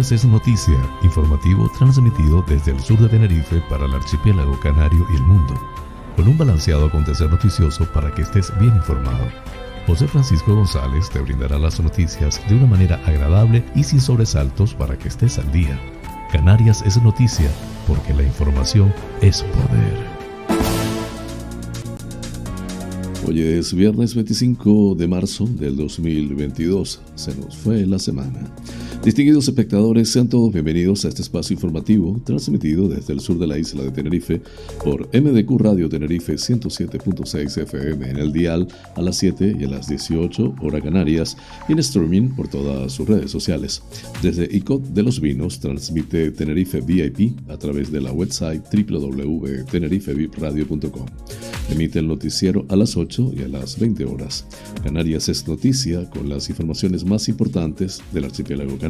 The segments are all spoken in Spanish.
Canarias es noticia, informativo transmitido desde el sur de Tenerife para el archipiélago canario y el mundo, con un balanceado acontecer noticioso para que estés bien informado. José Francisco González te brindará las noticias de una manera agradable y sin sobresaltos para que estés al día. Canarias es noticia porque la información es poder. Hoy es viernes 25 de marzo del 2022. Se nos fue la semana. Distinguidos espectadores, sean todos bienvenidos a este espacio informativo transmitido desde el sur de la isla de Tenerife por MDQ Radio Tenerife 107.6 FM en el dial a las 7 y a las 18 hora canarias y en streaming por todas sus redes sociales. Desde ICOT de los Vinos transmite Tenerife VIP a través de la website www.tenerifevipradio.com. Emite el noticiero a las 8 y a las 20 horas. Canarias es noticia con las informaciones más importantes del archipiélago canario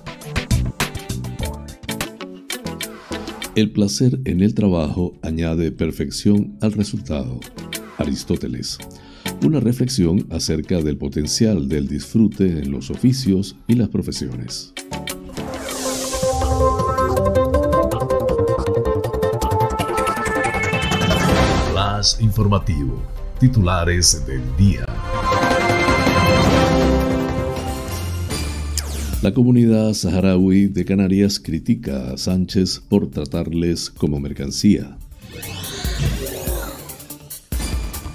El placer en el trabajo añade perfección al resultado. Aristóteles. Una reflexión acerca del potencial del disfrute en los oficios y las profesiones. Más informativo. Titulares del día. La comunidad saharaui de Canarias critica a Sánchez por tratarles como mercancía.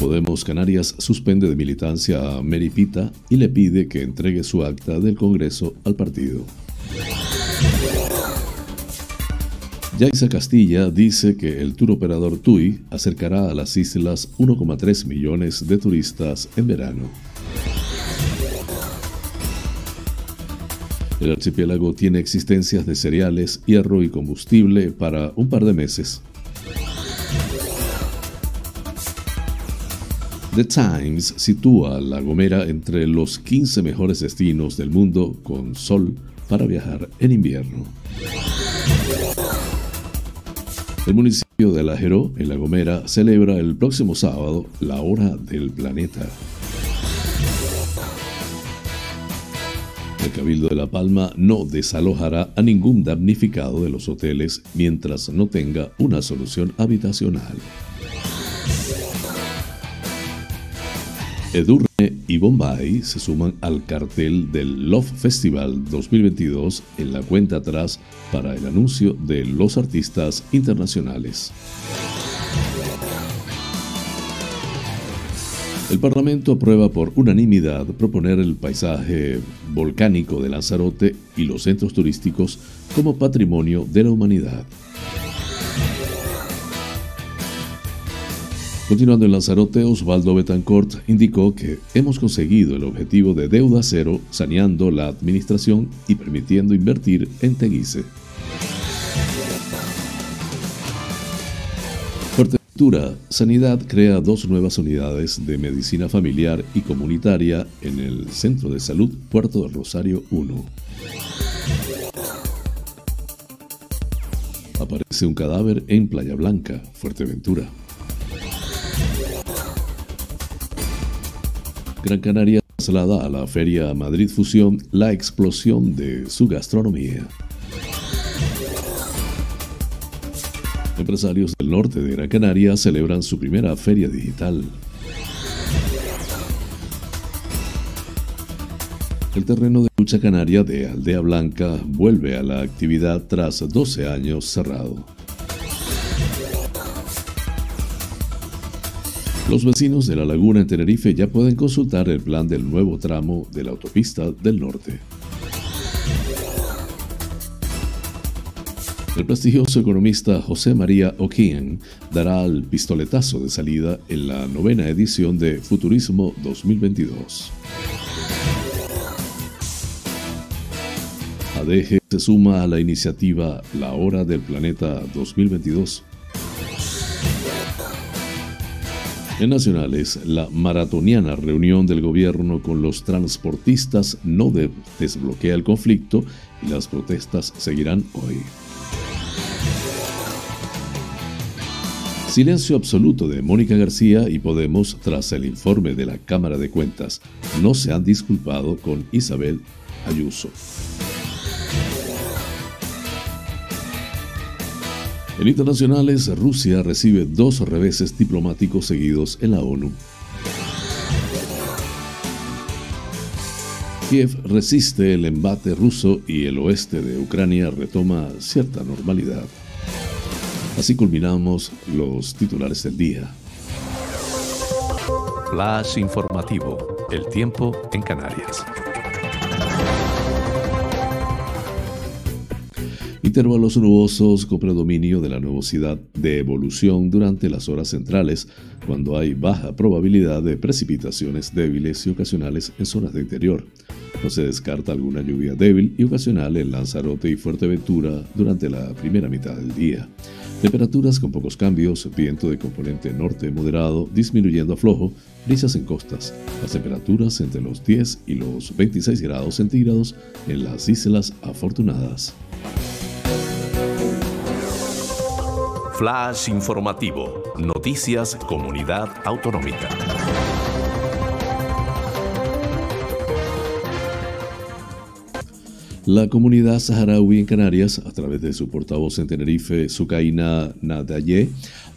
Podemos Canarias suspende de militancia a Meripita y le pide que entregue su acta del Congreso al partido. Yaisa Castilla dice que el tour operador TUI acercará a las islas 1,3 millones de turistas en verano. El archipiélago tiene existencias de cereales, hierro y combustible para un par de meses. The Times sitúa La Gomera entre los 15 mejores destinos del mundo con sol para viajar en invierno. El municipio de Alajero, en La Gomera, celebra el próximo sábado la Hora del Planeta. El Cabildo de La Palma no desalojará a ningún damnificado de los hoteles mientras no tenga una solución habitacional. Edurne y Bombay se suman al cartel del Love Festival 2022 en la cuenta atrás para el anuncio de los artistas internacionales. El Parlamento aprueba por unanimidad proponer el paisaje volcánico de Lanzarote y los centros turísticos como patrimonio de la humanidad. Continuando en Lanzarote, Osvaldo Betancourt indicó que hemos conseguido el objetivo de deuda cero saneando la administración y permitiendo invertir en Teguise. Sanidad crea dos nuevas unidades de medicina familiar y comunitaria en el Centro de Salud Puerto del Rosario 1. Aparece un cadáver en Playa Blanca, Fuerteventura. Gran Canaria traslada a la Feria Madrid Fusión la explosión de su gastronomía. Empresarios del norte de Gran Canaria celebran su primera feria digital. El terreno de lucha canaria de Aldea Blanca vuelve a la actividad tras 12 años cerrado. Los vecinos de la laguna en Tenerife ya pueden consultar el plan del nuevo tramo de la autopista del norte. El prestigioso economista José María O'Keefe dará el pistoletazo de salida en la novena edición de Futurismo 2022. ADG se suma a la iniciativa La Hora del Planeta 2022. En nacionales, la maratoniana reunión del gobierno con los transportistas no desbloquea el conflicto y las protestas seguirán hoy. Silencio absoluto de Mónica García y Podemos tras el informe de la Cámara de Cuentas. No se han disculpado con Isabel Ayuso. En internacionales, Rusia recibe dos reveses diplomáticos seguidos en la ONU. Kiev resiste el embate ruso y el oeste de Ucrania retoma cierta normalidad. Así culminamos los titulares del día. Flash informativo. El tiempo en Canarias. Intervalos nubosos con predominio de la nubosidad de evolución durante las horas centrales, cuando hay baja probabilidad de precipitaciones débiles y ocasionales en zonas de interior. No se descarta alguna lluvia débil y ocasional en Lanzarote y Fuerteventura durante la primera mitad del día. Temperaturas con pocos cambios, viento de componente norte moderado disminuyendo a flojo, brisas en costas. Las temperaturas entre los 10 y los 26 grados centígrados en las Islas Afortunadas. Flash informativo. Noticias Comunidad Autonómica. La comunidad saharaui en Canarias, a través de su portavoz en Tenerife, Sukaina Nadaye,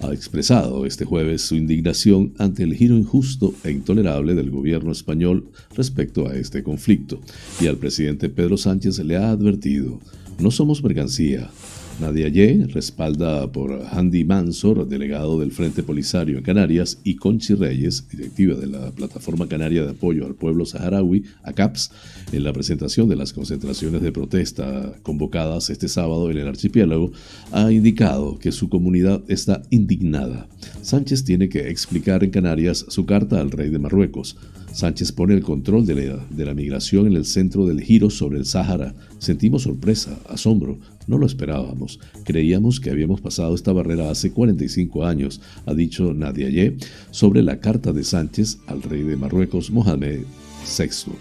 ha expresado este jueves su indignación ante el giro injusto e intolerable del gobierno español respecto a este conflicto, y al presidente Pedro Sánchez le ha advertido, no somos mercancía, Nadia Ye, respalda por Andy Mansor, delegado del Frente Polisario en Canarias, y Conchi Reyes, directiva de la Plataforma Canaria de Apoyo al Pueblo Saharaui, ACAPS, en la presentación de las concentraciones de protesta convocadas este sábado en el archipiélago, ha indicado que su comunidad está indignada. Sánchez tiene que explicar en Canarias su carta al rey de Marruecos. Sánchez pone el control de la, de la, migración en el centro del giro sobre el Sáhara. Sentimos sorpresa, asombro, no lo esperábamos. Creíamos que habíamos pasado esta barrera hace 45 años, ha dicho Nadia Ye sobre la carta de Sánchez al rey de Marruecos, Mohamed VI,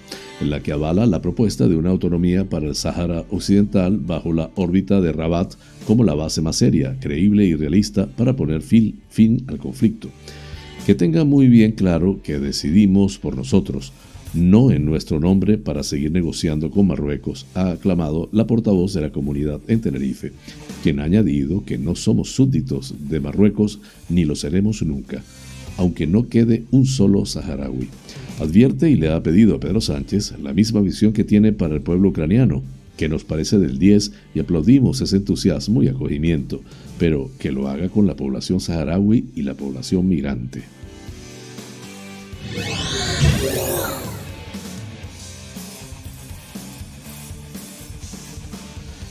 en la que avala la propuesta de una autonomía para el Sáhara Occidental bajo la órbita de Rabat como la base más seria, creíble y realista para poner fin, fin al conflicto. Que tenga muy bien claro que decidimos por nosotros, no en nuestro nombre para seguir negociando con Marruecos, ha aclamado la portavoz de la comunidad en Tenerife, quien ha añadido que no somos súbditos de Marruecos ni lo seremos nunca, aunque no quede un solo saharaui. Advierte y le ha pedido a Pedro Sánchez la misma visión que tiene para el pueblo ucraniano, que nos parece del 10 y aplaudimos ese entusiasmo y acogimiento, pero que lo haga con la población saharaui y la población migrante.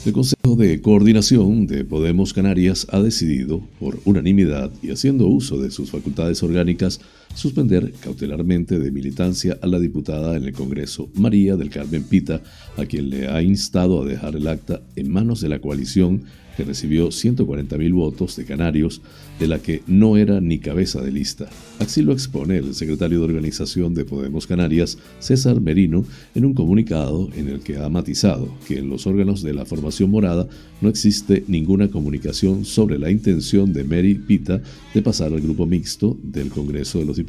El Consejo de Coordinación de Podemos Canarias ha decidido, por unanimidad y haciendo uso de sus facultades orgánicas, suspender cautelarmente de militancia a la diputada en el Congreso María del Carmen Pita, a quien le ha instado a dejar el acta en manos de la coalición que recibió 140.000 votos de canarios, de la que no era ni cabeza de lista. Así lo expone el secretario de organización de Podemos Canarias, César Merino, en un comunicado en el que ha matizado que en los órganos de la formación morada no existe ninguna comunicación sobre la intención de Mary Pita de pasar al grupo mixto del Congreso de los Diputados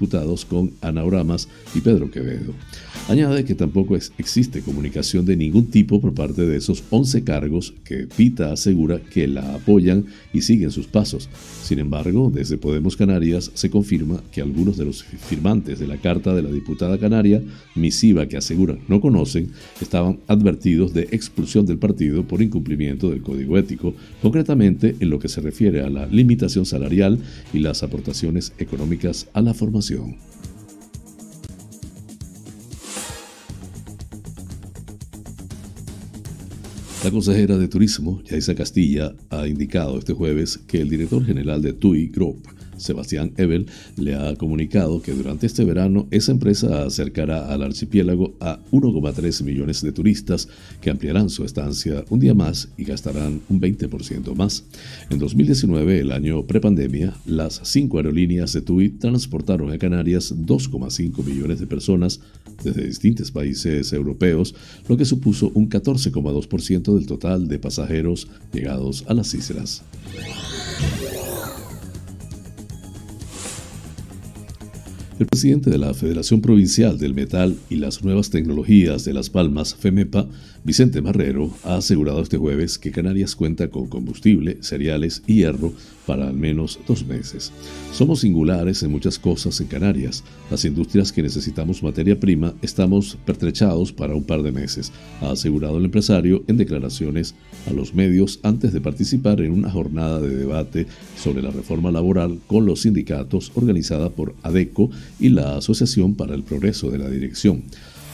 con Ana Oramas y Pedro Quevedo. Añade que tampoco existe comunicación de ningún tipo por parte de esos 11 cargos que Pita asegura que la apoyan y siguen sus pasos. Sin embargo, desde Podemos Canarias se confirma que algunos de los firmantes de la carta de la diputada canaria, misiva que aseguran no conocen, estaban advertidos de expulsión del partido por incumplimiento del código ético, concretamente en lo que se refiere a la limitación salarial y las aportaciones económicas a la formación. La consejera de Turismo, Yaisa Castilla, ha indicado este jueves que el director general de TUI Group, Sebastián Ebel, le ha comunicado que durante este verano esa empresa acercará al archipiélago a 1,3 millones de turistas que ampliarán su estancia un día más y gastarán un 20% más. En 2019, el año prepandemia, las cinco aerolíneas de TUI transportaron a Canarias 2,5 millones de personas desde distintos países europeos, lo que supuso un 14,2% del total de pasajeros llegados a las islas. El presidente de la Federación Provincial del Metal y las Nuevas Tecnologías de Las Palmas, FEMEPA, Vicente Marrero, ha asegurado este jueves que Canarias cuenta con combustible, cereales y hierro para al menos dos meses. Somos singulares en muchas cosas en Canarias. Las industrias que necesitamos materia prima estamos pertrechados para un par de meses, ha asegurado el empresario en declaraciones a los medios antes de participar en una jornada de debate sobre la reforma laboral con los sindicatos organizada por ADECO y la Asociación para el Progreso de la Dirección.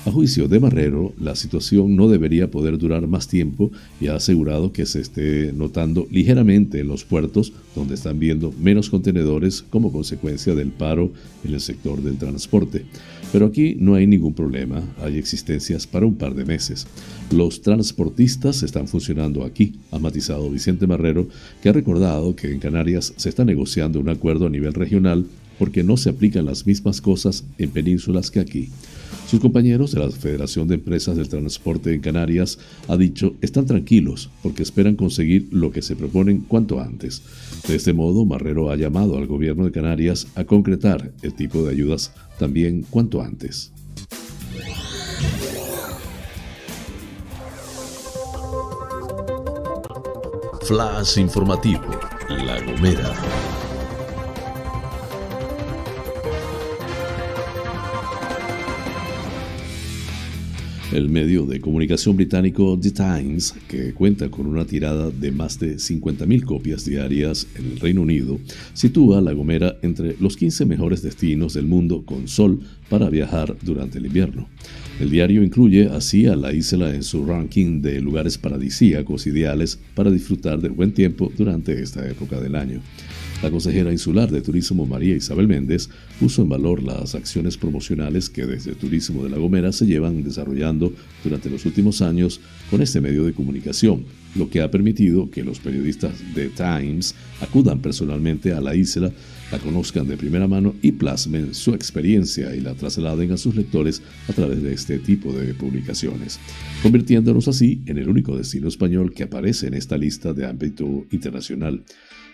A juicio de Marrero, la situación no debería poder durar más tiempo y ha asegurado que se esté notando ligeramente en los puertos donde están viendo menos contenedores como consecuencia del paro en el sector del transporte. Pero aquí no hay ningún problema, hay existencias para un par de meses. Los transportistas están funcionando aquí, ha matizado Vicente Marrero, que ha recordado que en Canarias se está negociando un acuerdo a nivel regional porque no se aplican las mismas cosas en penínsulas que aquí. Sus compañeros de la Federación de Empresas del Transporte en Canarias ha dicho están tranquilos porque esperan conseguir lo que se proponen cuanto antes. De este modo, Marrero ha llamado al gobierno de Canarias a concretar el tipo de ayudas también cuanto antes. Flash informativo, La Gomera. El medio de comunicación británico The Times, que cuenta con una tirada de más de 50.000 copias diarias en el Reino Unido, sitúa a La Gomera entre los 15 mejores destinos del mundo con sol para viajar durante el invierno. El diario incluye así a la isla en su ranking de lugares paradisíacos ideales para disfrutar del buen tiempo durante esta época del año. La consejera insular de Turismo María Isabel Méndez puso en valor las acciones promocionales que desde Turismo de La Gomera se llevan desarrollando durante los últimos años con este medio de comunicación, lo que ha permitido que los periodistas de Times acudan personalmente a la isla, la conozcan de primera mano y plasmen su experiencia y la trasladen a sus lectores a través de este tipo de publicaciones, convirtiéndonos así en el único destino español que aparece en esta lista de ámbito internacional.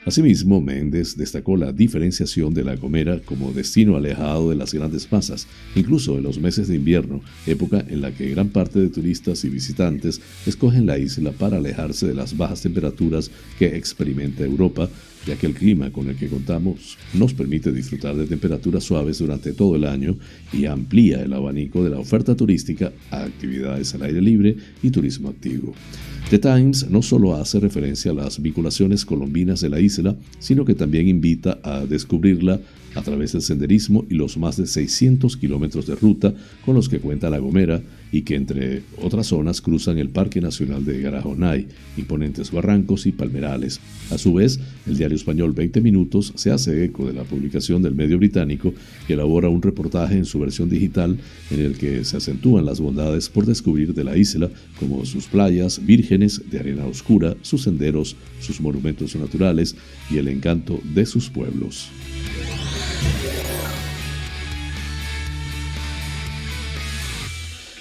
Asimismo, Méndez destacó la diferenciación de La Gomera como destino alejado de las grandes masas, incluso en los meses de invierno, época en la que gran parte de turistas y visitantes escogen la isla para alejarse de las bajas temperaturas que experimenta Europa, ya que el clima con el que contamos nos permite disfrutar de temperaturas suaves durante todo el año y amplía el abanico de la oferta turística a actividades al aire libre y turismo activo. The Times no solo hace referencia a las vinculaciones colombinas de la isla, sino que también invita a descubrirla a través del senderismo y los más de 600 kilómetros de ruta con los que cuenta La Gomera y que entre otras zonas cruzan el Parque Nacional de Garajonay, imponentes barrancos y palmerales. A su vez, el diario español 20 Minutos se hace eco de la publicación del medio británico que elabora un reportaje en su versión digital en el que se acentúan las bondades por descubrir de la isla, como sus playas vírgenes de arena oscura, sus senderos, sus monumentos naturales y el encanto de sus pueblos.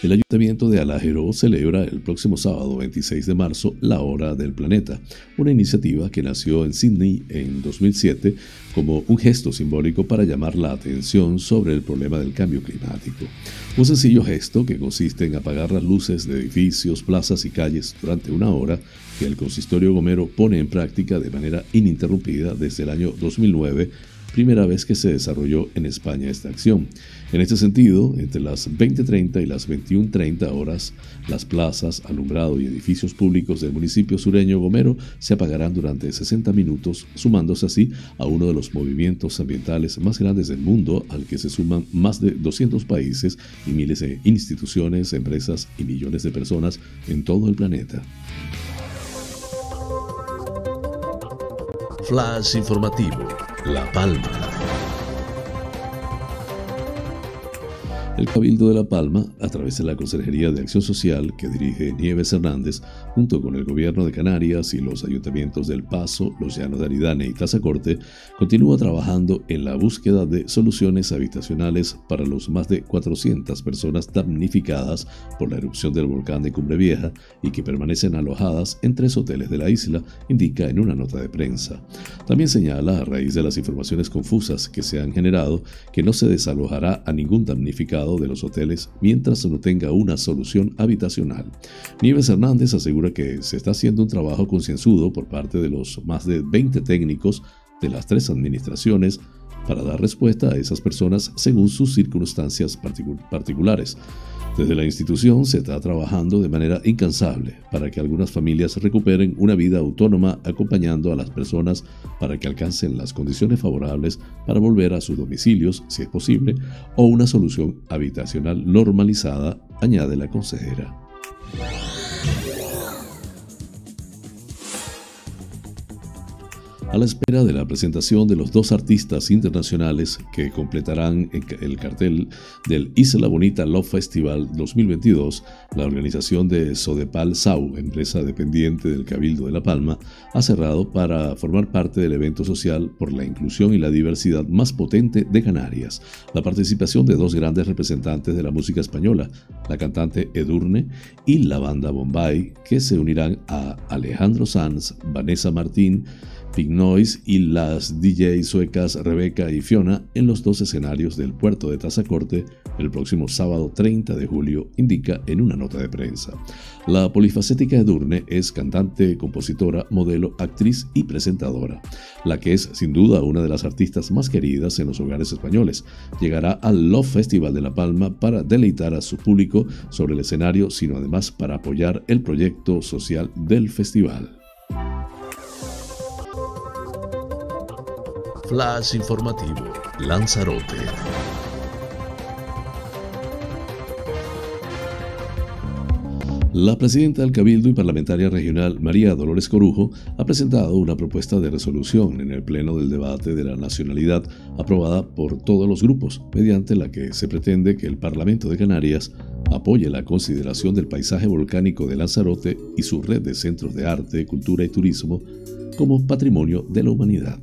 El Ayuntamiento de Alajero celebra el próximo sábado 26 de marzo la Hora del Planeta, una iniciativa que nació en Sydney en 2007 como un gesto simbólico para llamar la atención sobre el problema del cambio climático. Un sencillo gesto que consiste en apagar las luces de edificios, plazas y calles durante una hora que el consistorio Gomero pone en práctica de manera ininterrumpida desde el año 2009 primera vez que se desarrolló en España esta acción. En este sentido, entre las 20.30 y las 21.30 horas, las plazas, alumbrado y edificios públicos del municipio sureño Gomero se apagarán durante 60 minutos, sumándose así a uno de los movimientos ambientales más grandes del mundo, al que se suman más de 200 países y miles de instituciones, empresas y millones de personas en todo el planeta. Flash informativo La Palma. El Cabildo de La Palma, a través de la Consejería de Acción Social que dirige Nieves Hernández, junto con el Gobierno de Canarias y los ayuntamientos del Paso, Los Llanos de Aridane y Tazacorte, continúa trabajando en la búsqueda de soluciones habitacionales para los más de 400 personas damnificadas por la erupción del volcán de Cumbre Vieja y que permanecen alojadas en tres hoteles de la isla, indica en una nota de prensa. También señala, a raíz de las informaciones confusas que se han generado, que no se desalojará a ningún damnificado de los hoteles mientras no tenga una solución habitacional. Nieves Hernández asegura que se está haciendo un trabajo concienzudo por parte de los más de 20 técnicos de las tres administraciones para dar respuesta a esas personas según sus circunstancias particulares. Desde la institución se está trabajando de manera incansable para que algunas familias recuperen una vida autónoma acompañando a las personas para que alcancen las condiciones favorables para volver a sus domicilios, si es posible, o una solución habitacional normalizada, añade la consejera. A la espera de la presentación de los dos artistas internacionales que completarán el cartel del Isla Bonita Love Festival 2022, la organización de Sodepal Sau, empresa dependiente del Cabildo de La Palma, ha cerrado para formar parte del evento social por la inclusión y la diversidad más potente de Canarias. La participación de dos grandes representantes de la música española, la cantante Edurne y la banda Bombay, que se unirán a Alejandro Sanz, Vanessa Martín, Pink Noise y las DJ suecas Rebecca y Fiona en los dos escenarios del puerto de Tazacorte el próximo sábado 30 de julio, indica en una nota de prensa. La polifacética Edurne es cantante, compositora, modelo, actriz y presentadora, la que es sin duda una de las artistas más queridas en los hogares españoles. Llegará al Love Festival de La Palma para deleitar a su público sobre el escenario, sino además para apoyar el proyecto social del festival. Flash informativo, Lanzarote. La presidenta del Cabildo y parlamentaria regional María Dolores Corujo ha presentado una propuesta de resolución en el Pleno del debate de la nacionalidad aprobada por todos los grupos, mediante la que se pretende que el Parlamento de Canarias apoye la consideración del paisaje volcánico de Lanzarote y su red de centros de arte, cultura y turismo como patrimonio de la humanidad.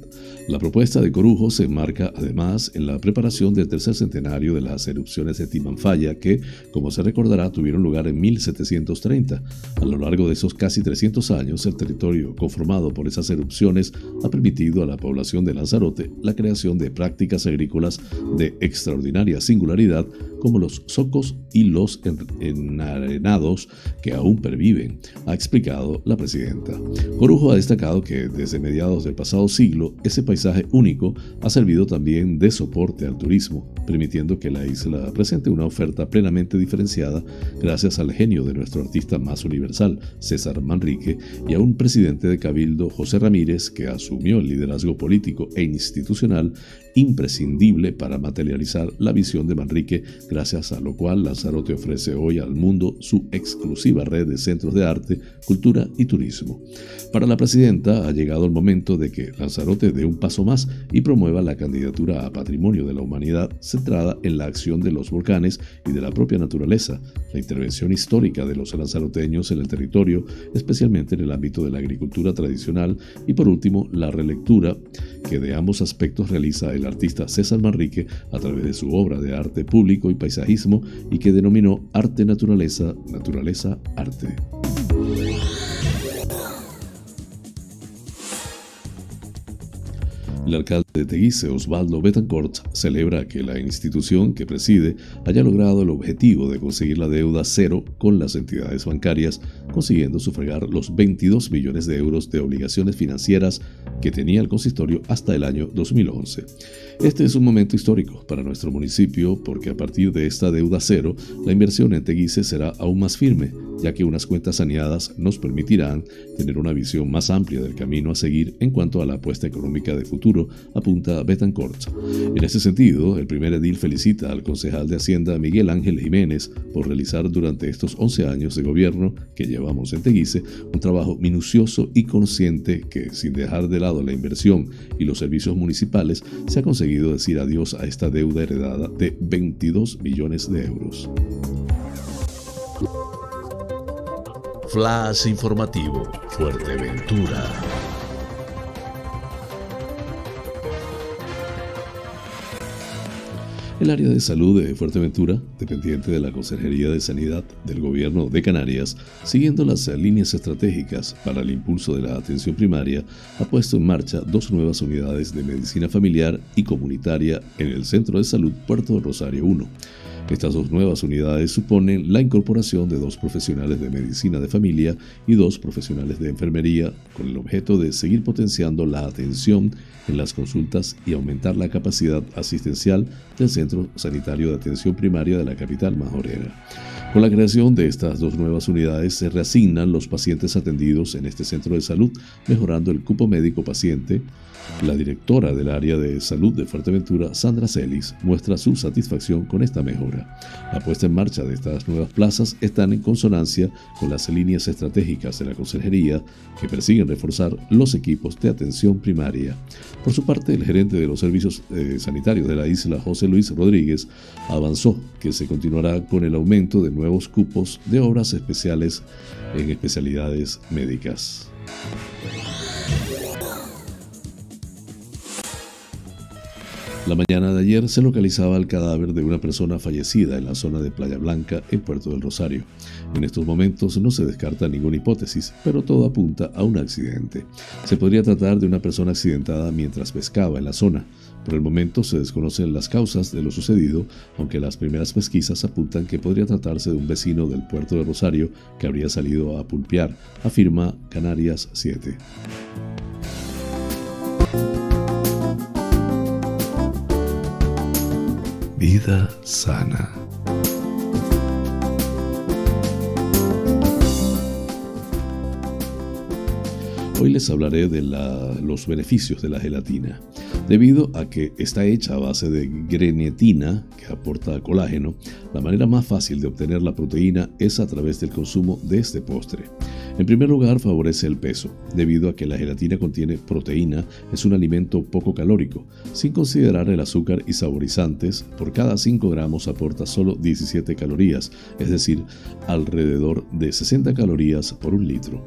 La propuesta de Corujo se enmarca además en la preparación del tercer centenario de las erupciones de Timanfaya que, como se recordará, tuvieron lugar en 1730. A lo largo de esos casi 300 años, el territorio conformado por esas erupciones ha permitido a la población de Lanzarote la creación de prácticas agrícolas de extraordinaria singularidad como los socos y los enarenados que aún perviven, ha explicado la presidenta. Corujo ha destacado que desde mediados del pasado siglo ese país paisaje único ha servido también de soporte al turismo, permitiendo que la isla presente una oferta plenamente diferenciada gracias al genio de nuestro artista más universal, César Manrique, y a un presidente de Cabildo, José Ramírez, que asumió el liderazgo político e institucional imprescindible para materializar la visión de Manrique, gracias a lo cual Lanzarote ofrece hoy al mundo su exclusiva red de centros de arte, cultura y turismo. Para la presidenta ha llegado el momento de que Lanzarote dé un paso más y promueva la candidatura a Patrimonio de la Humanidad centrada en la acción de los volcanes y de la propia naturaleza, la intervención histórica de los lanzaroteños en el territorio, especialmente en el ámbito de la agricultura tradicional y por último la relectura que de ambos aspectos realiza artista César Manrique a través de su obra de arte público y paisajismo y que denominó Arte Naturaleza, Naturaleza Arte. El alcalde de Teguise, Osvaldo Betancourt, celebra que la institución que preside haya logrado el objetivo de conseguir la deuda cero con las entidades bancarias, consiguiendo sufragar los 22 millones de euros de obligaciones financieras que tenía el consistorio hasta el año 2011. Este es un momento histórico para nuestro municipio porque a partir de esta deuda cero, la inversión en Teguise será aún más firme, ya que unas cuentas saneadas nos permitirán tener una visión más amplia del camino a seguir en cuanto a la apuesta económica de futuro a apunta Betancourt. En ese sentido, el primer edil felicita al concejal de Hacienda Miguel Ángel Jiménez por realizar durante estos 11 años de gobierno que llevamos en Teguise un trabajo minucioso y consciente que, sin dejar de lado la inversión y los servicios municipales, se ha conseguido decir adiós a esta deuda heredada de 22 millones de euros. Flash informativo, Fuerteventura. El área de salud de Fuerteventura, dependiente de la Consejería de Sanidad del Gobierno de Canarias, siguiendo las líneas estratégicas para el impulso de la atención primaria, ha puesto en marcha dos nuevas unidades de medicina familiar y comunitaria en el Centro de Salud Puerto Rosario 1 estas dos nuevas unidades suponen la incorporación de dos profesionales de medicina de familia y dos profesionales de enfermería con el objeto de seguir potenciando la atención en las consultas y aumentar la capacidad asistencial del Centro Sanitario de Atención Primaria de la capital majorera. Con la creación de estas dos nuevas unidades se reasignan los pacientes atendidos en este centro de salud, mejorando el cupo médico paciente, la directora del área de salud de Fuerteventura, Sandra Celis, muestra su satisfacción con esta mejora. La puesta en marcha de estas nuevas plazas están en consonancia con las líneas estratégicas de la Consejería que persiguen reforzar los equipos de atención primaria. Por su parte, el gerente de los servicios eh, sanitarios de la isla, José Luis Rodríguez, avanzó que se continuará con el aumento de nuevos cupos de obras especiales en especialidades médicas. La mañana de ayer se localizaba el cadáver de una persona fallecida en la zona de Playa Blanca, en Puerto del Rosario. En estos momentos no se descarta ninguna hipótesis, pero todo apunta a un accidente. Se podría tratar de una persona accidentada mientras pescaba en la zona. Por el momento se desconocen las causas de lo sucedido, aunque las primeras pesquisas apuntan que podría tratarse de un vecino del puerto de Rosario que habría salido a pulpear, afirma Canarias 7. Vida sana. Hoy les hablaré de los beneficios de la gelatina. Debido a que está hecha a base de grenetina, que aporta colágeno, la manera más fácil de obtener la proteína es a través del consumo de este postre. En primer lugar, favorece el peso, debido a que la gelatina contiene proteína, es un alimento poco calórico. Sin considerar el azúcar y saborizantes, por cada 5 gramos aporta solo 17 calorías, es decir, alrededor de 60 calorías por un litro.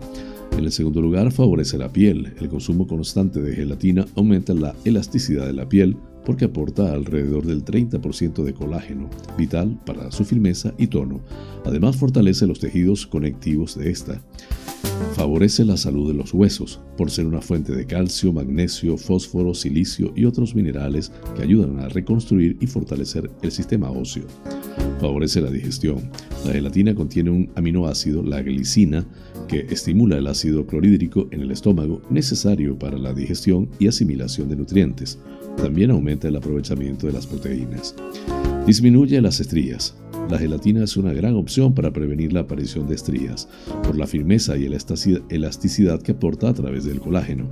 En el segundo lugar, favorece la piel. El consumo constante de gelatina aumenta la elasticidad de la piel, porque aporta alrededor del 30% de colágeno, vital para su firmeza y tono. Además fortalece los tejidos conectivos de esta. Favorece la salud de los huesos por ser una fuente de calcio, magnesio, fósforo, silicio y otros minerales que ayudan a reconstruir y fortalecer el sistema óseo. Favorece la digestión. La gelatina contiene un aminoácido, la glicina, que estimula el ácido clorhídrico en el estómago necesario para la digestión y asimilación de nutrientes. También aumenta el aprovechamiento de las proteínas. Disminuye las estrías. La gelatina es una gran opción para prevenir la aparición de estrías, por la firmeza y elasticidad que aporta a través del colágeno.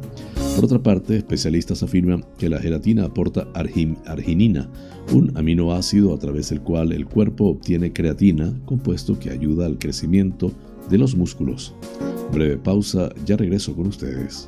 Por otra parte, especialistas afirman que la gelatina aporta arginina, un aminoácido a través del cual el cuerpo obtiene creatina, compuesto que ayuda al crecimiento de los músculos. Breve pausa, ya regreso con ustedes.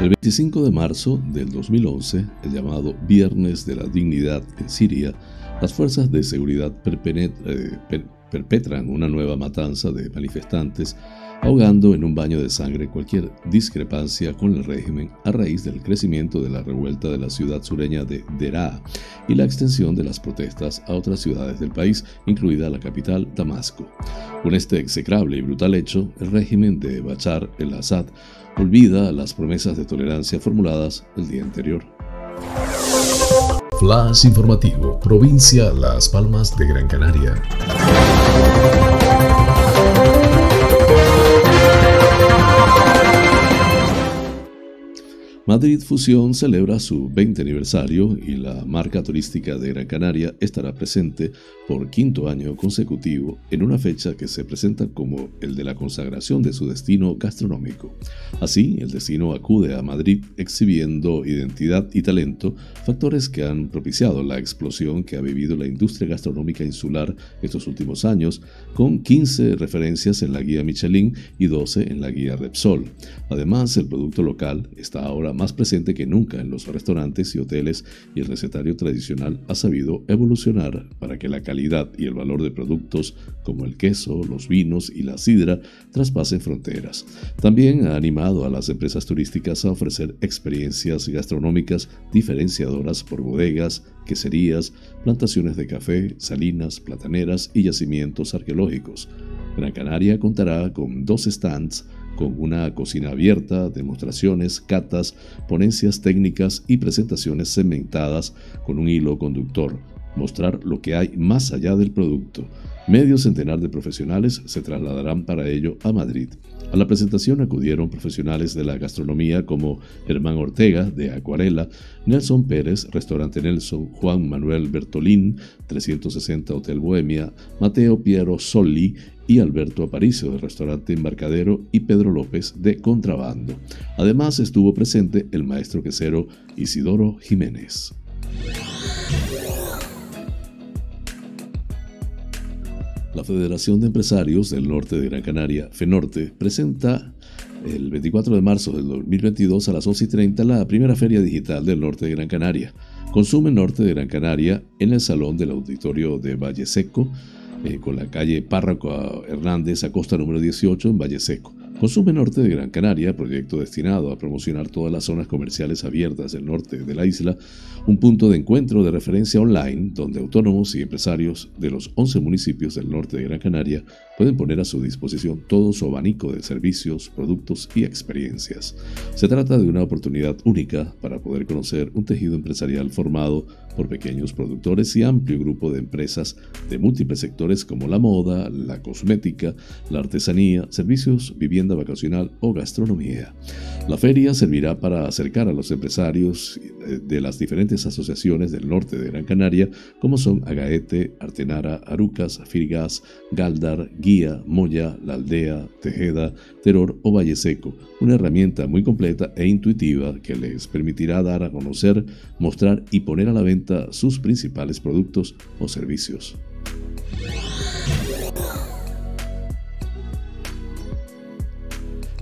El 25 de marzo del 2011, el llamado Viernes de la Dignidad en Siria, las fuerzas de seguridad eh, perpetran una nueva matanza de manifestantes ahogando en un baño de sangre cualquier discrepancia con el régimen a raíz del crecimiento de la revuelta de la ciudad sureña de Deraa y la extensión de las protestas a otras ciudades del país, incluida la capital, Damasco. Con este execrable y brutal hecho, el régimen de Bachar el-Assad olvida las promesas de tolerancia formuladas el día anterior. Flash informativo, provincia Las Palmas de Gran Canaria. Madrid Fusión celebra su 20 aniversario y la marca turística de Gran Canaria estará presente por quinto año consecutivo en una fecha que se presenta como el de la consagración de su destino gastronómico. Así, el destino acude a Madrid exhibiendo identidad y talento, factores que han propiciado la explosión que ha vivido la industria gastronómica insular estos últimos años, con 15 referencias en la guía Michelin y 12 en la guía Repsol. Además, el producto local está ahora más presente que nunca en los restaurantes y hoteles y el recetario tradicional ha sabido evolucionar para que la calidad y el valor de productos como el queso, los vinos y la sidra traspasen fronteras. También ha animado a las empresas turísticas a ofrecer experiencias gastronómicas diferenciadoras por bodegas, queserías, plantaciones de café, salinas, plataneras y yacimientos arqueológicos. Gran Canaria contará con dos stands con una cocina abierta, demostraciones, catas, ponencias técnicas y presentaciones segmentadas con un hilo conductor, mostrar lo que hay más allá del producto. Medio centenar de profesionales se trasladarán para ello a Madrid. A la presentación acudieron profesionales de la gastronomía como Germán Ortega, de Acuarela, Nelson Pérez, Restaurante Nelson, Juan Manuel Bertolín, 360 Hotel Bohemia, Mateo Piero Solli y Alberto Aparicio del restaurante Embarcadero y Pedro López de Contrabando. Además estuvo presente el maestro quesero Isidoro Jiménez. La Federación de Empresarios del Norte de Gran Canaria, FENORTE, presenta el 24 de marzo del 2022 a las 11 y 30 la primera Feria Digital del Norte de Gran Canaria. Consume Norte de Gran Canaria en el Salón del Auditorio de Valle Seco, eh, con la calle Párraco Hernández, a costa número 18 en Valle Seco. Consume Norte de Gran Canaria, proyecto destinado a promocionar todas las zonas comerciales abiertas del norte de la isla, un punto de encuentro de referencia online donde autónomos y empresarios de los 11 municipios del norte de Gran Canaria pueden poner a su disposición todo su abanico de servicios, productos y experiencias. Se trata de una oportunidad única para poder conocer un tejido empresarial formado por pequeños productores y amplio grupo de empresas de múltiples sectores como la moda, la cosmética, la artesanía, servicios, vivienda vacacional o gastronomía. La feria servirá para acercar a los empresarios de las diferentes asociaciones del norte de Gran Canaria, como son Agaete, Artenara, Arucas, Firgas, Galdar, Guía, Moya, La Aldea, Tejeda, Terror o Valle Seco, una herramienta muy completa e intuitiva que les permitirá dar a conocer, mostrar y poner a la venta sus principales productos o servicios.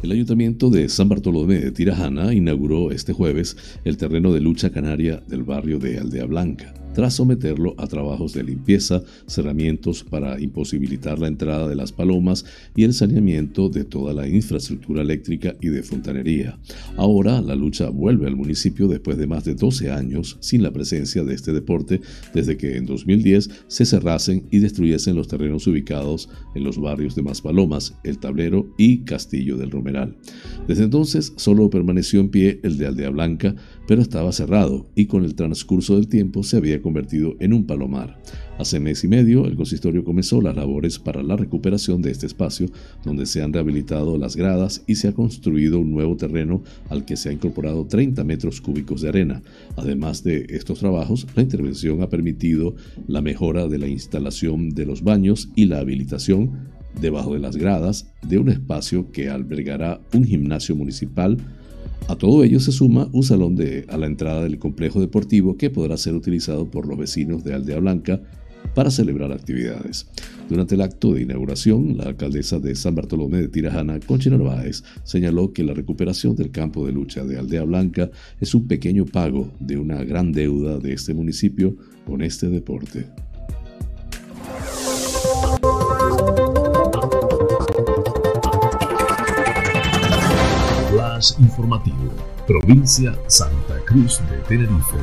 El Ayuntamiento de San Bartolomé de Tirajana inauguró este jueves el terreno de lucha canaria del barrio de Aldea Blanca tras someterlo a trabajos de limpieza, cerramientos para imposibilitar la entrada de las palomas y el saneamiento de toda la infraestructura eléctrica y de fontanería. Ahora la lucha vuelve al municipio después de más de 12 años sin la presencia de este deporte desde que en 2010 se cerrasen y destruyesen los terrenos ubicados en los barrios de Maspalomas, El Tablero y Castillo del Romeral. Desde entonces solo permaneció en pie el de Aldea Blanca, pero estaba cerrado y con el transcurso del tiempo se había convertido en un palomar. Hace mes y medio, el consistorio comenzó las labores para la recuperación de este espacio, donde se han rehabilitado las gradas y se ha construido un nuevo terreno al que se ha incorporado 30 metros cúbicos de arena. Además de estos trabajos, la intervención ha permitido la mejora de la instalación de los baños y la habilitación debajo de las gradas de un espacio que albergará un gimnasio municipal, a todo ello se suma un salón de, a la entrada del complejo deportivo que podrá ser utilizado por los vecinos de Aldea Blanca para celebrar actividades. Durante el acto de inauguración, la alcaldesa de San Bartolomé de Tirajana, Concha Narváez, señaló que la recuperación del campo de lucha de Aldea Blanca es un pequeño pago de una gran deuda de este municipio con este deporte. Informativo, provincia Santa Cruz de Tenerife.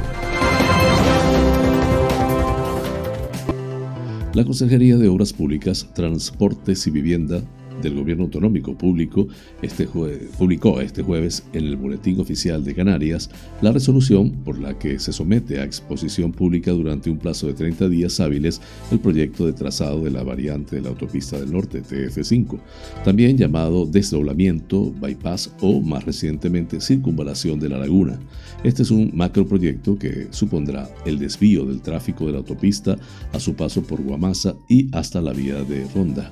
La Consejería de Obras Públicas, Transportes y Vivienda del Gobierno Autonómico Público este publicó este jueves en el Boletín Oficial de Canarias la resolución por la que se somete a exposición pública durante un plazo de 30 días hábiles el proyecto de trazado de la variante de la autopista del norte TF5, también llamado desdoblamiento, bypass o más recientemente circunvalación de la laguna. Este es un macroproyecto que supondrá el desvío del tráfico de la autopista a su paso por Guamasa y hasta la vía de Ronda.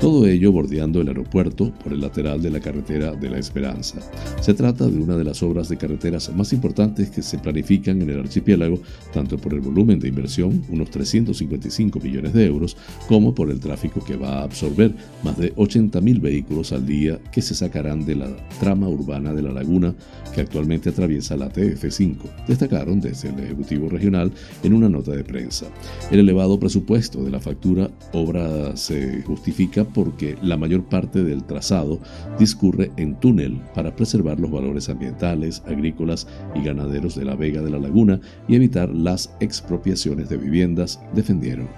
Todo ello bordeando el aeropuerto por el lateral de la carretera de la Esperanza. Se trata de una de las obras de carreteras más importantes que se planifican en el archipiélago, tanto por el volumen de inversión, unos 355 millones de euros, como por el tráfico que va a absorber, más de 80.000 vehículos al día que se sacarán de la trama urbana de la laguna que actualmente atraviesa la TF5, destacaron desde el Ejecutivo Regional en una nota de prensa. El elevado presupuesto de la factura obra se justifica porque la mayor parte del trazado discurre en túnel para preservar los valores ambientales, agrícolas y ganaderos de la vega de la laguna y evitar las expropiaciones de viviendas, defendieron.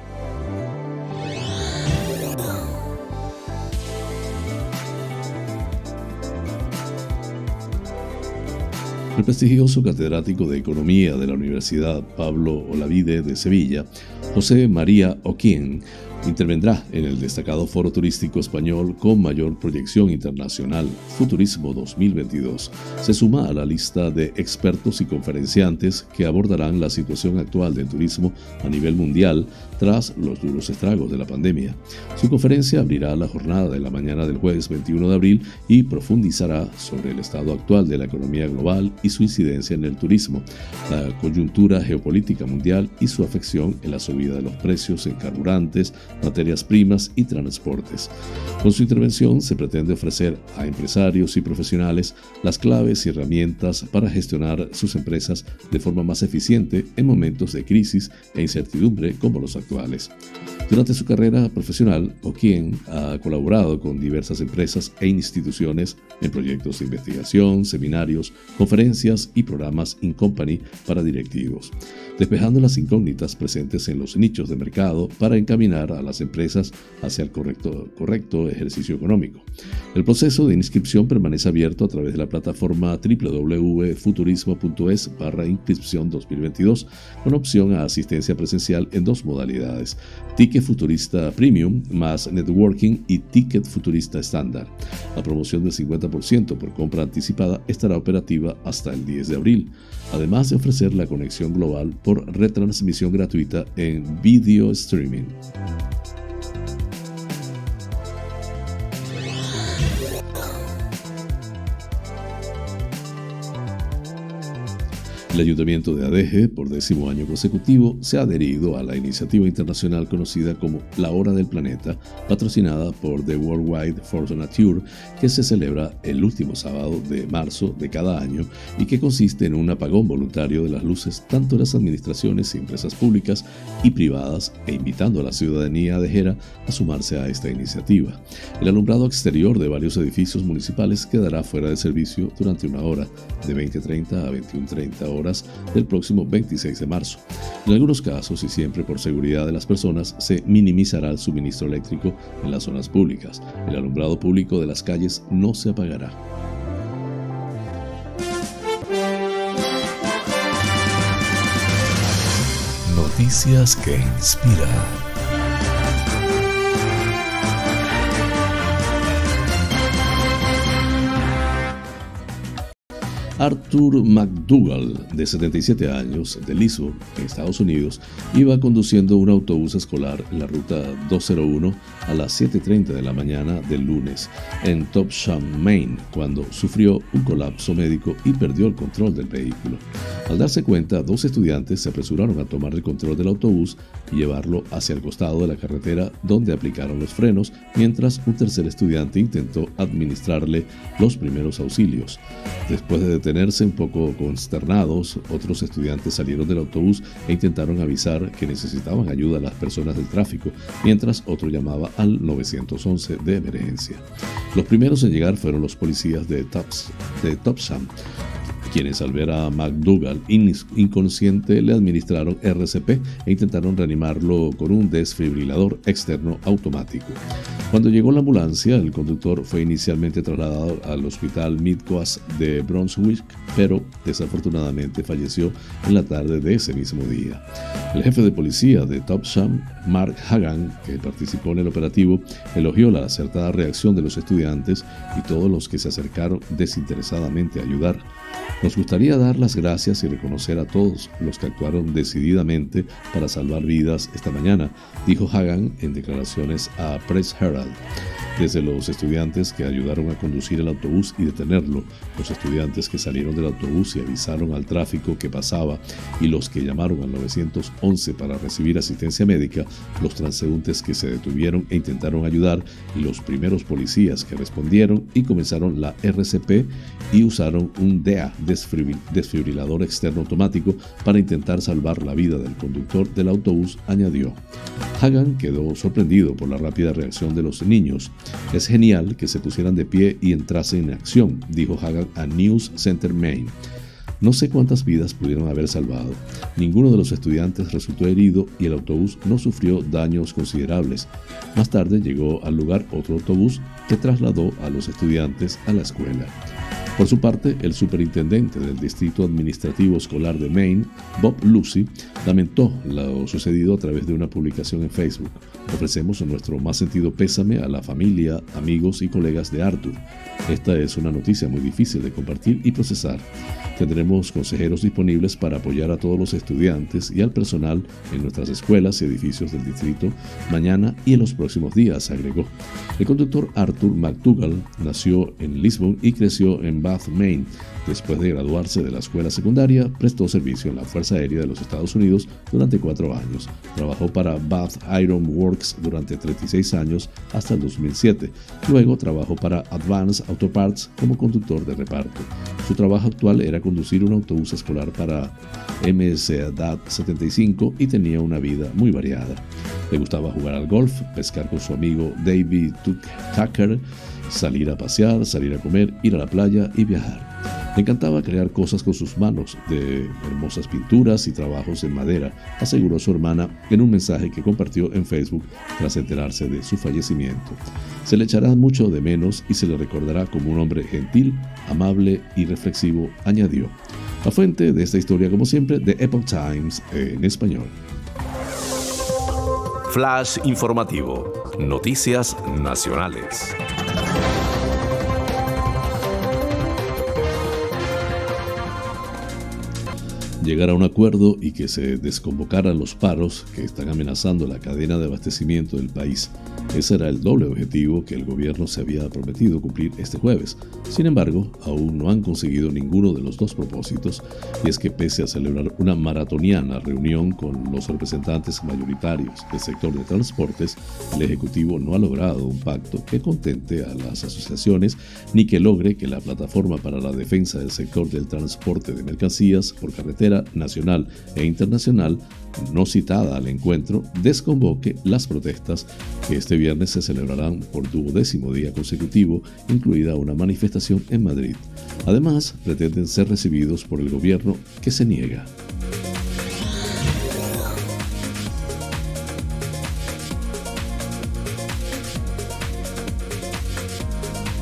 El prestigioso catedrático de Economía de la Universidad Pablo Olavide de Sevilla, José María Oquien, intervendrá en el destacado foro turístico español con mayor proyección internacional, Futurismo 2022. Se suma a la lista de expertos y conferenciantes que abordarán la situación actual del turismo a nivel mundial tras los duros estragos de la pandemia. Su conferencia abrirá la jornada de la mañana del jueves 21 de abril y profundizará sobre el estado actual de la economía global y su incidencia en el turismo, la coyuntura geopolítica mundial y su afección en la subida de los precios en carburantes, materias primas y transportes. Con su intervención se pretende ofrecer a empresarios y profesionales las claves y herramientas para gestionar sus empresas de forma más eficiente en momentos de crisis e incertidumbre como los actuales. Durante su carrera profesional, O'Kien ha colaborado con diversas empresas e instituciones en proyectos de investigación, seminarios, conferencias y programas in company para directivos despejando las incógnitas presentes en los nichos de mercado para encaminar a las empresas hacia el correcto ejercicio económico. El proceso de inscripción permanece abierto a través de la plataforma www.futurismo.es barra inscripción 2022 con opción a asistencia presencial en dos modalidades, Ticket Futurista Premium más Networking y Ticket Futurista Estándar. La promoción del 50% por compra anticipada estará operativa hasta el 10 de abril además de ofrecer la conexión global por retransmisión gratuita en video streaming. El Ayuntamiento de Adeje, por décimo año consecutivo, se ha adherido a la iniciativa internacional conocida como La Hora del Planeta, patrocinada por The Worldwide Fortuna Tour, que se celebra el último sábado de marzo de cada año y que consiste en un apagón voluntario de las luces tanto en las administraciones y empresas públicas y privadas e invitando a la ciudadanía adejera a sumarse a esta iniciativa. El alumbrado exterior de varios edificios municipales quedará fuera de servicio durante una hora, de 20.30 a 21.30 horas del próximo 26 de marzo. En algunos casos, y siempre por seguridad de las personas, se minimizará el suministro eléctrico en las zonas públicas. El alumbrado público de las calles no se apagará. Noticias que inspiran. Arthur McDougall, de 77 años, de Lisbon, en Estados Unidos, iba conduciendo un autobús escolar en la ruta 201 a las 7.30 de la mañana del lunes en Topsham, Maine, cuando sufrió un colapso médico y perdió el control del vehículo. Al darse cuenta, dos estudiantes se apresuraron a tomar el control del autobús y llevarlo hacia el costado de la carretera donde aplicaron los frenos, mientras un tercer estudiante intentó administrarle los primeros auxilios. Después de detenerse un poco consternados, otros estudiantes salieron del autobús e intentaron avisar que necesitaban ayuda a las personas del tráfico, mientras otro llamaba al 911 de emergencia. Los primeros en llegar fueron los policías de, Tops, de Topsham, quienes al ver a McDougall inconsciente le administraron RCP e intentaron reanimarlo con un desfibrilador externo automático. Cuando llegó la ambulancia, el conductor fue inicialmente trasladado al hospital Midcoast de Brunswick, pero desafortunadamente falleció en la tarde de ese mismo día. El jefe de policía de Topsham, Mark Hagan, que participó en el operativo, elogió la acertada reacción de los estudiantes y todos los que se acercaron desinteresadamente a ayudar. Nos gustaría dar las gracias y reconocer a todos los que actuaron decididamente para salvar vidas esta mañana, dijo Hagan en declaraciones a Press Herald desde los estudiantes que ayudaron a conducir el autobús y detenerlo, los estudiantes que salieron del autobús y avisaron al tráfico que pasaba y los que llamaron al 911 para recibir asistencia médica, los transeúntes que se detuvieron e intentaron ayudar y los primeros policías que respondieron y comenzaron la RCP y usaron un DEA, desfibrilador externo automático, para intentar salvar la vida del conductor del autobús, añadió. Hagan quedó sorprendido por la rápida reacción de los niños es genial que se pusieran de pie y entrasen en acción, dijo Hagan a News Center Maine. No sé cuántas vidas pudieron haber salvado. Ninguno de los estudiantes resultó herido y el autobús no sufrió daños considerables. Más tarde llegó al lugar otro autobús que trasladó a los estudiantes a la escuela. Por su parte, el superintendente del Distrito Administrativo Escolar de Maine, Bob Lucy, lamentó lo sucedido a través de una publicación en Facebook. Ofrecemos nuestro más sentido pésame a la familia, amigos y colegas de Arthur. Esta es una noticia muy difícil de compartir y procesar. Tendremos consejeros disponibles para apoyar a todos los estudiantes y al personal en nuestras escuelas y edificios del distrito mañana y en los próximos días, agregó. El conductor Arthur McDougall nació en Lisbon y creció en Bath, Maine. Después de graduarse de la escuela secundaria, prestó servicio en la Fuerza Aérea de los Estados Unidos durante cuatro años. Trabajó para Bath Iron Works durante 36 años hasta el 2007. Luego trabajó para Advance Auto Parts como conductor de reparto. Su trabajo actual era conducir un autobús escolar para MSADAT 75 y tenía una vida muy variada. Le gustaba jugar al golf, pescar con su amigo David Tucker, salir a pasear, salir a comer, ir a la playa y viajar. Le encantaba crear cosas con sus manos, de hermosas pinturas y trabajos en madera, aseguró su hermana en un mensaje que compartió en Facebook tras enterarse de su fallecimiento. Se le echará mucho de menos y se le recordará como un hombre gentil, amable y reflexivo, añadió. La fuente de esta historia, como siempre, de Epoch Times en español. Flash informativo. Noticias nacionales. Llegar a un acuerdo y que se desconvocaran los paros que están amenazando la cadena de abastecimiento del país. Ese era el doble objetivo que el gobierno se había prometido cumplir este jueves. Sin embargo, aún no han conseguido ninguno de los dos propósitos, y es que pese a celebrar una maratoniana reunión con los representantes mayoritarios del sector de transportes, el Ejecutivo no ha logrado un pacto que contente a las asociaciones ni que logre que la plataforma para la defensa del sector del transporte de mercancías por carretera nacional e internacional no citada al encuentro, desconvoque las protestas que este viernes se celebrarán por duodécimo día consecutivo, incluida una manifestación en Madrid. Además, pretenden ser recibidos por el gobierno que se niega.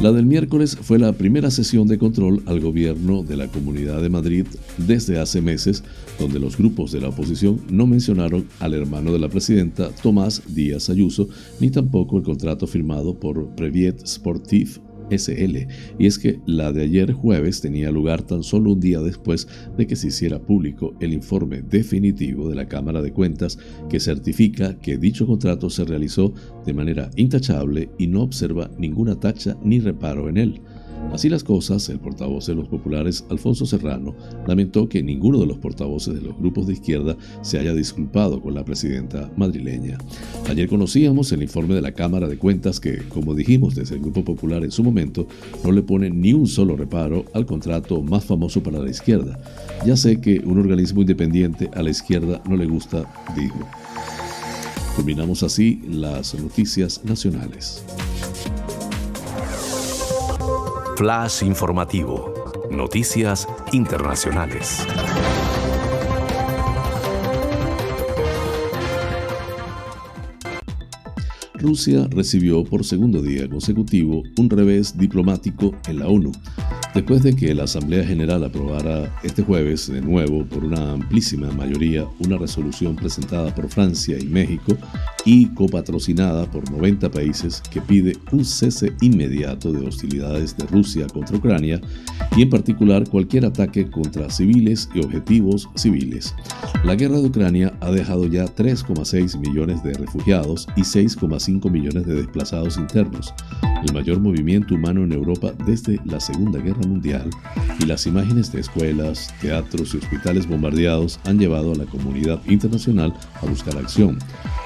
La del miércoles fue la primera sesión de control al gobierno de la Comunidad de Madrid desde hace meses, donde los grupos de la oposición no mencionaron al hermano de la presidenta, Tomás Díaz Ayuso, ni tampoco el contrato firmado por Previet Sportif SL, y es que la de ayer jueves tenía lugar tan solo un día después de que se hiciera público el informe definitivo de la Cámara de Cuentas que certifica que dicho contrato se realizó de manera intachable y no observa ninguna tacha ni reparo en él. Así las cosas, el portavoz de los populares, Alfonso Serrano, lamentó que ninguno de los portavoces de los grupos de izquierda se haya disculpado con la presidenta madrileña. Ayer conocíamos el informe de la Cámara de Cuentas que, como dijimos desde el Grupo Popular en su momento, no le pone ni un solo reparo al contrato más famoso para la izquierda. Ya sé que un organismo independiente a la izquierda no le gusta, dijo. Culminamos así las noticias nacionales. Flash informativo. Noticias internacionales. Rusia recibió por segundo día consecutivo un revés diplomático en la ONU Después de que la Asamblea General aprobara este jueves de nuevo por una amplísima mayoría una resolución presentada por Francia y México y copatrocinada por 90 países que pide un cese inmediato de hostilidades de Rusia contra Ucrania y en particular cualquier ataque contra civiles y objetivos civiles. La guerra de Ucrania ha dejado ya 3,6 millones de refugiados y 6,5 millones de desplazados internos, el mayor movimiento humano en Europa desde la Segunda Guerra Mundial, y las imágenes de escuelas, teatros y hospitales bombardeados han llevado a la comunidad internacional a buscar acción,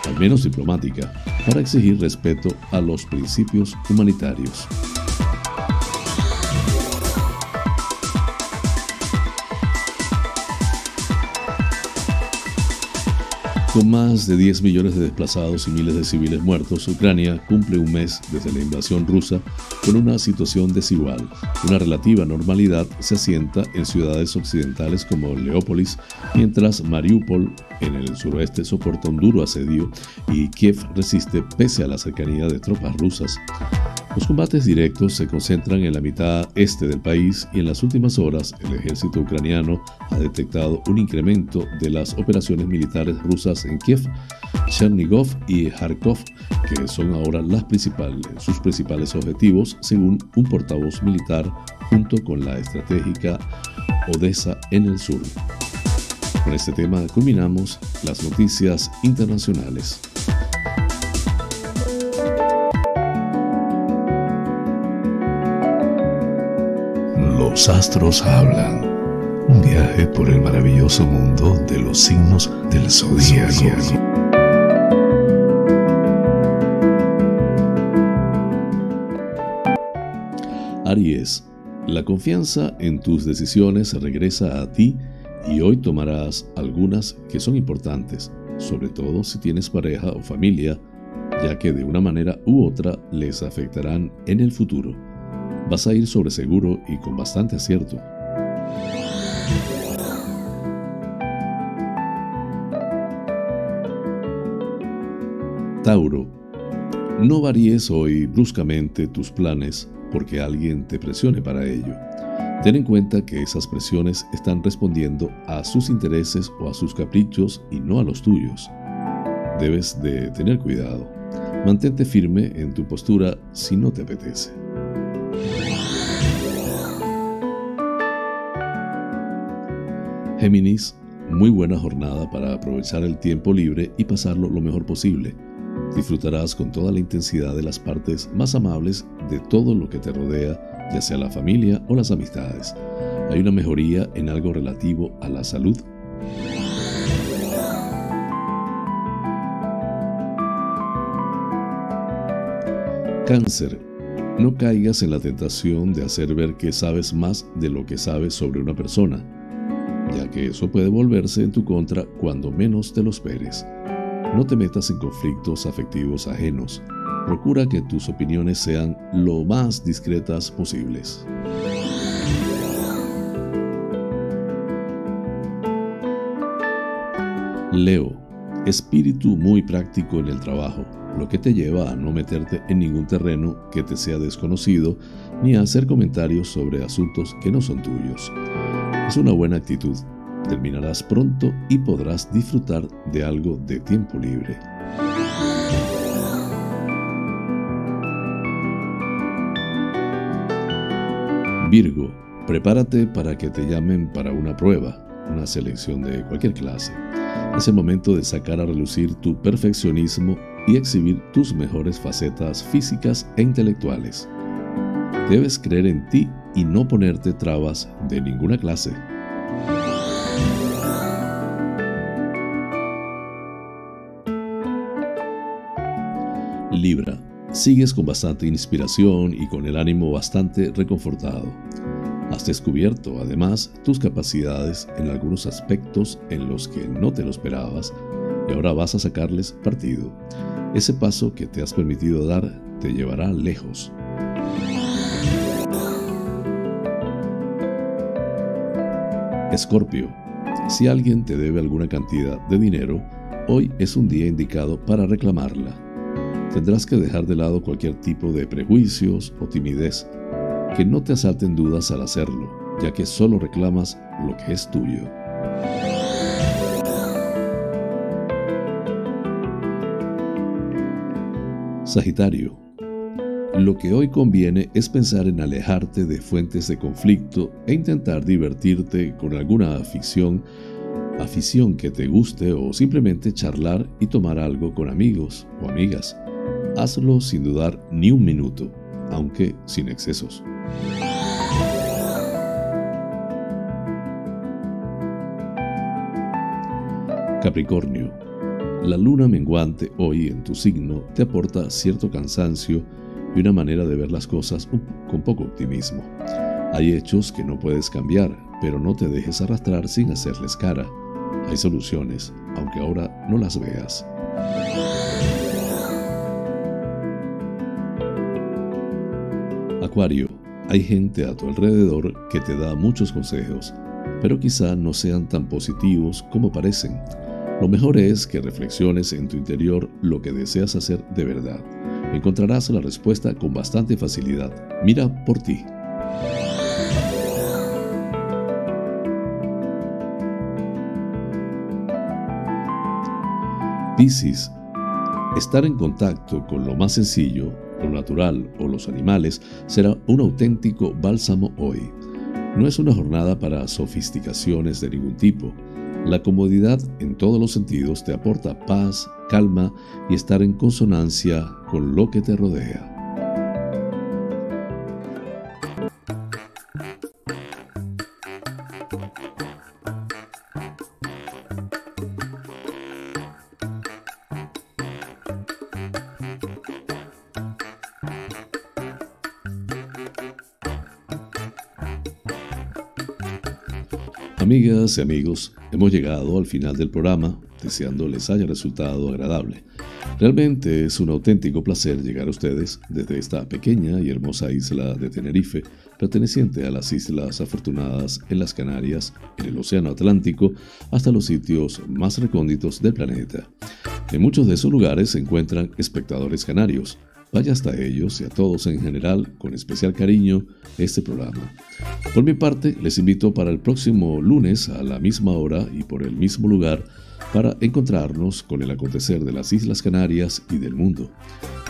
al menos diplomática, para exigir respeto a los principios humanitarios. Con más de 10 millones de desplazados y miles de civiles muertos, Ucrania cumple un mes desde la invasión rusa con una situación desigual. Una relativa normalidad se asienta en ciudades occidentales como Leópolis, mientras Mariupol en el suroeste soporta un duro asedio y Kiev resiste pese a la cercanía de tropas rusas. Los combates directos se concentran en la mitad este del país y en las últimas horas el ejército ucraniano ha detectado un incremento de las operaciones militares rusas en Kiev, Chernigov y Kharkov, que son ahora sus principales objetivos, según un portavoz militar, junto con la estratégica Odessa en el sur. Con este tema culminamos las noticias internacionales. Los astros hablan. Un viaje por el maravilloso mundo de los signos del zodíaco. Aries, la confianza en tus decisiones regresa a ti y hoy tomarás algunas que son importantes, sobre todo si tienes pareja o familia, ya que de una manera u otra les afectarán en el futuro vas a ir sobre seguro y con bastante acierto. Tauro, no varíes hoy bruscamente tus planes porque alguien te presione para ello. Ten en cuenta que esas presiones están respondiendo a sus intereses o a sus caprichos y no a los tuyos. Debes de tener cuidado. Mantente firme en tu postura si no te apetece. Géminis, muy buena jornada para aprovechar el tiempo libre y pasarlo lo mejor posible. Disfrutarás con toda la intensidad de las partes más amables de todo lo que te rodea, ya sea la familia o las amistades. Hay una mejoría en algo relativo a la salud. Cáncer. No caigas en la tentación de hacer ver que sabes más de lo que sabes sobre una persona ya que eso puede volverse en tu contra cuando menos te lo esperes. No te metas en conflictos afectivos ajenos. Procura que tus opiniones sean lo más discretas posibles. Leo, espíritu muy práctico en el trabajo, lo que te lleva a no meterte en ningún terreno que te sea desconocido ni a hacer comentarios sobre asuntos que no son tuyos. Es una buena actitud. Terminarás pronto y podrás disfrutar de algo de tiempo libre. Virgo, prepárate para que te llamen para una prueba, una selección de cualquier clase. Es el momento de sacar a relucir tu perfeccionismo y exhibir tus mejores facetas físicas e intelectuales. Debes creer en ti y no ponerte trabas de ninguna clase. Libra, sigues con bastante inspiración y con el ánimo bastante reconfortado. Has descubierto, además, tus capacidades en algunos aspectos en los que no te lo esperabas y ahora vas a sacarles partido. Ese paso que te has permitido dar te llevará lejos. Escorpio, si alguien te debe alguna cantidad de dinero, hoy es un día indicado para reclamarla. Tendrás que dejar de lado cualquier tipo de prejuicios o timidez, que no te asalten dudas al hacerlo, ya que solo reclamas lo que es tuyo. Sagitario, lo que hoy conviene es pensar en alejarte de fuentes de conflicto e intentar divertirte con alguna afición, afición que te guste o simplemente charlar y tomar algo con amigos o amigas. Hazlo sin dudar ni un minuto, aunque sin excesos. Capricornio, la luna menguante hoy en tu signo te aporta cierto cansancio y una manera de ver las cosas con poco optimismo. Hay hechos que no puedes cambiar, pero no te dejes arrastrar sin hacerles cara. Hay soluciones, aunque ahora no las veas. Acuario, hay gente a tu alrededor que te da muchos consejos, pero quizá no sean tan positivos como parecen. Lo mejor es que reflexiones en tu interior lo que deseas hacer de verdad encontrarás la respuesta con bastante facilidad. Mira por ti. Piscis. Estar en contacto con lo más sencillo, lo natural o los animales será un auténtico bálsamo hoy. No es una jornada para sofisticaciones de ningún tipo. La comodidad en todos los sentidos te aporta paz, calma y estar en consonancia con lo que te rodea. Y amigos, hemos llegado al final del programa, deseando les haya resultado agradable. Realmente es un auténtico placer llegar a ustedes desde esta pequeña y hermosa isla de Tenerife, perteneciente a las Islas Afortunadas en las Canarias, en el Océano Atlántico, hasta los sitios más recónditos del planeta. En muchos de esos lugares se encuentran espectadores canarios, Vaya hasta ellos y a todos en general, con especial cariño, este programa. Por mi parte, les invito para el próximo lunes a la misma hora y por el mismo lugar para encontrarnos con el acontecer de las Islas Canarias y del mundo.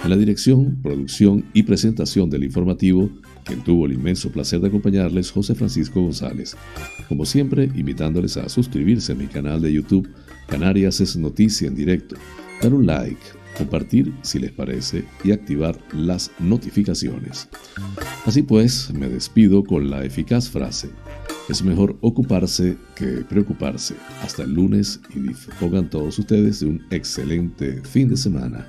En la dirección, producción y presentación del informativo, quien tuvo el inmenso placer de acompañarles, José Francisco González. Como siempre, invitándoles a suscribirse a mi canal de YouTube, Canarias es Noticia en Directo, dar un like, compartir si les parece y activar las notificaciones. Así pues, me despido con la eficaz frase, es mejor ocuparse que preocuparse. Hasta el lunes y dispongan todos ustedes de un excelente fin de semana.